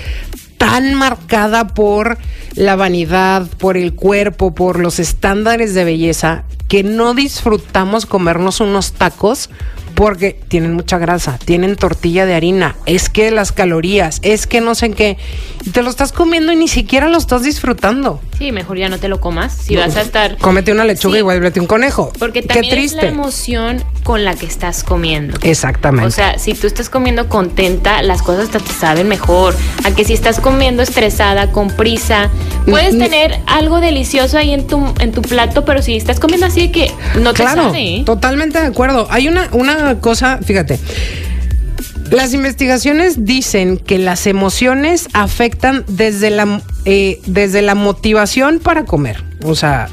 tan marcada por la vanidad, por el cuerpo, por los estándares de belleza, que no disfrutamos comernos unos tacos porque tienen mucha grasa, tienen tortilla de harina, es que las calorías, es que no sé qué, y te lo estás comiendo y ni siquiera lo estás disfrutando. Sí, mejor ya no te lo comas. Si vas a estar. Cómete una lechuga Sí, y vuélvete un conejo. Porque Qué también es triste. la emoción con la que estás comiendo. Exactamente. O sea, si tú estás comiendo contenta, las cosas te saben mejor. A que si estás comiendo estresada, con prisa, puedes tener algo delicioso ahí en tu, en tu plato, pero si estás comiendo así que no te claro, sabe. ¿eh? totalmente de acuerdo. Hay una, una cosa, fíjate. Las investigaciones dicen que las emociones afectan desde la, eh, desde la motivación para comer. O sea,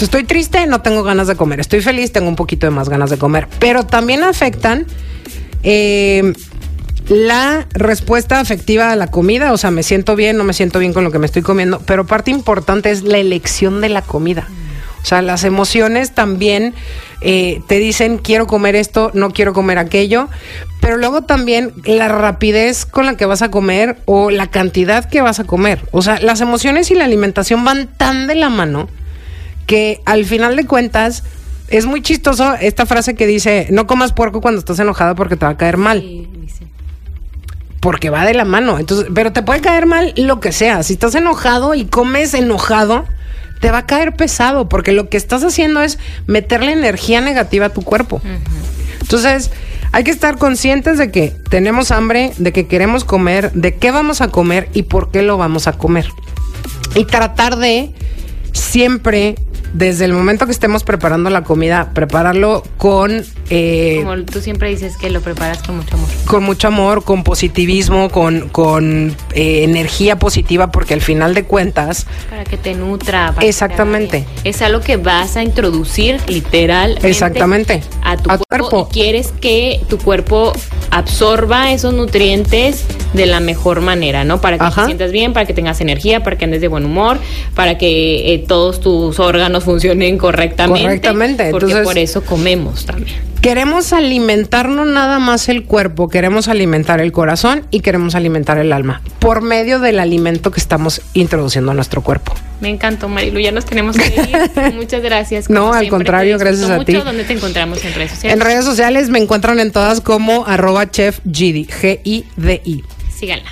estoy triste, no tengo ganas de comer. Estoy feliz, tengo un poquito de más ganas de comer. Pero también afectan eh, la respuesta afectiva a la comida. O sea, me siento bien, no me siento bien con lo que me estoy comiendo. Pero parte importante es la elección de la comida. O sea, las emociones también eh, te dicen quiero comer esto, no quiero comer aquello. Pero luego también la rapidez con la que vas a comer o la cantidad que vas a comer. O sea, las emociones y la alimentación van tan de la mano que al final de cuentas es muy chistoso esta frase que dice, no comas puerco cuando estás enojado porque te va a caer mal, Sí, porque va de la mano. Entonces, pero te puede caer mal lo que sea. Si estás enojado y comes enojado, te va a caer pesado porque lo que estás haciendo es meterle energía negativa a tu cuerpo. Entonces, hay que estar conscientes de que tenemos hambre, de que queremos comer, de qué vamos a comer y por qué lo vamos a comer. Y tratar de siempre, desde el momento que estemos preparando la comida, prepararlo con, eh, Como tú siempre dices que lo preparas con mucho amor. con mucho amor, con positivismo, con, con eh, energía positiva, porque al final de cuentas, Para que te nutra. para Exactamente. Es algo que vas a introducir literalmente. Exactamente. A tu, A tu cuerpo, cuerpo. Y quieres que tu cuerpo absorba esos nutrientes de la mejor manera, ¿no? Para que Ajá. te sientas bien, para que tengas energía, para que andes de buen humor, para que eh, todos tus órganos funcionen correctamente. Correctamente, Porque entonces- por eso comemos también. queremos alimentar no nada más el cuerpo, queremos alimentar el corazón y queremos alimentar el alma por medio del alimento que estamos introduciendo a nuestro cuerpo. Me encantó, Marilu. Ya nos tenemos que ir. <laughs> Muchas gracias. No, al siempre, contrario, gracias a mucho. ti. ¿Dónde te encontramos en redes sociales? En redes sociales me encuentran en todas como arroba chef Gidi, G-I-D-I. síganla.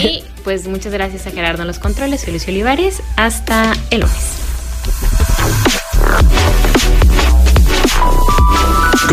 Y pues muchas gracias a Gerardo en los controles, Felicio Olivares. Hasta el lunes.